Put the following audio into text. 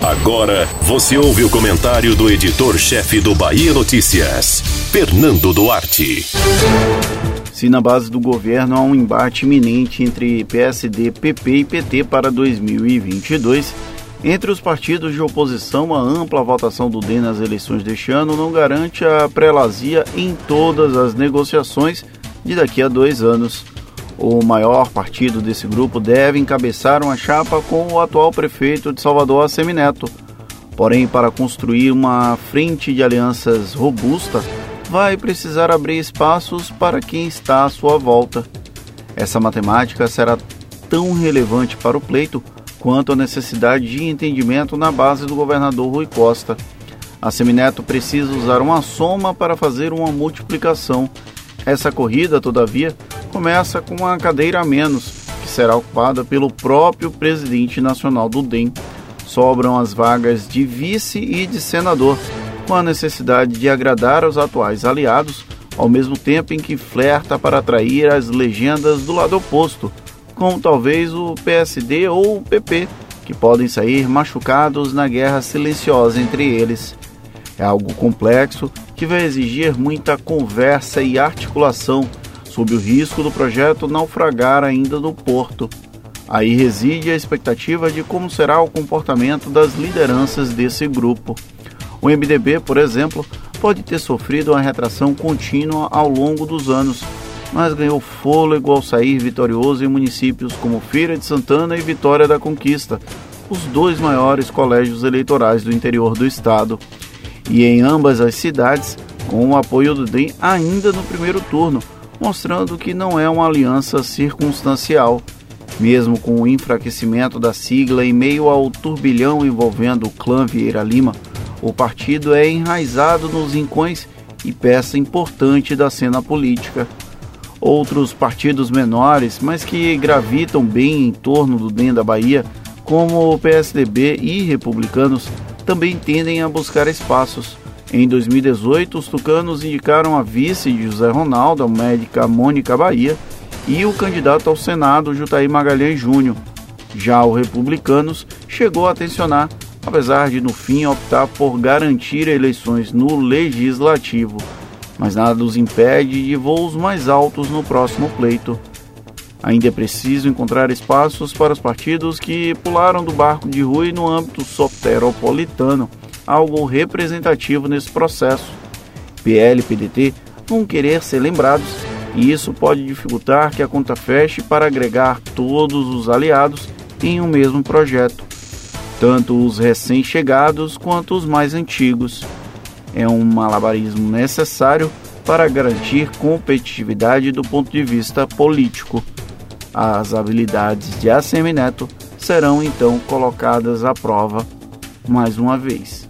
Agora você ouve o comentário do editor-chefe do Bahia Notícias, Fernando Duarte. Se na base do governo há um embate iminente entre PSD, PP e PT para 2022, entre os partidos de oposição, a ampla votação do DEM nas eleições deste ano não garante a prelazia em todas as negociações de daqui a dois anos. O maior partido desse grupo deve encabeçar uma chapa com o atual prefeito de Salvador, Assemineto. Porém, para construir uma frente de alianças robusta, vai precisar abrir espaços para quem está à sua volta. Essa matemática será tão relevante para o pleito quanto a necessidade de entendimento na base do governador Rui Costa. A Semineto precisa usar uma soma para fazer uma multiplicação. Essa corrida, todavia, começa com uma cadeira a menos, que será ocupada pelo próprio presidente nacional do DEM. Sobram as vagas de vice e de senador, com a necessidade de agradar aos atuais aliados, ao mesmo tempo em que flerta para atrair as legendas do lado oposto, como talvez o PSD ou o PP, que podem sair machucados na guerra silenciosa entre eles. É algo complexo que vai exigir muita conversa e articulação, sob o risco do projeto naufragar ainda no porto. Aí reside a expectativa de como será o comportamento das lideranças desse grupo. O MDB, por exemplo, pode ter sofrido uma retração contínua ao longo dos anos, mas ganhou fôlego ao sair vitorioso em municípios como Feira de Santana e Vitória da Conquista, os dois maiores colégios eleitorais do interior do estado. E em ambas as cidades, com o apoio do DEM ainda no primeiro turno, mostrando que não é uma aliança circunstancial. Mesmo com o enfraquecimento da sigla em meio ao turbilhão envolvendo o clã Vieira Lima, o partido é enraizado nos rincões e peça importante da cena política. Outros partidos menores, mas que gravitam bem em torno do DEM da Bahia, como o PSDB e republicanos, também tendem a buscar espaços. Em 2018, os tucanos indicaram a vice de José Ronaldo, a médica Mônica Bahia, e o candidato ao Senado, Jutaí Magalhães Júnior. Já o Republicanos chegou a tensionar apesar de no fim optar por garantir eleições no legislativo, mas nada os impede de voos mais altos no próximo pleito. Ainda é preciso encontrar espaços para os partidos que pularam do barco de Rui no âmbito soteropolitano, algo representativo nesse processo. PL e PDT vão querer ser lembrados e isso pode dificultar que a conta feche para agregar todos os aliados em um mesmo projeto tanto os recém-chegados quanto os mais antigos. É um malabarismo necessário para garantir competitividade do ponto de vista político. As habilidades de Assemineto serão então colocadas à prova mais uma vez.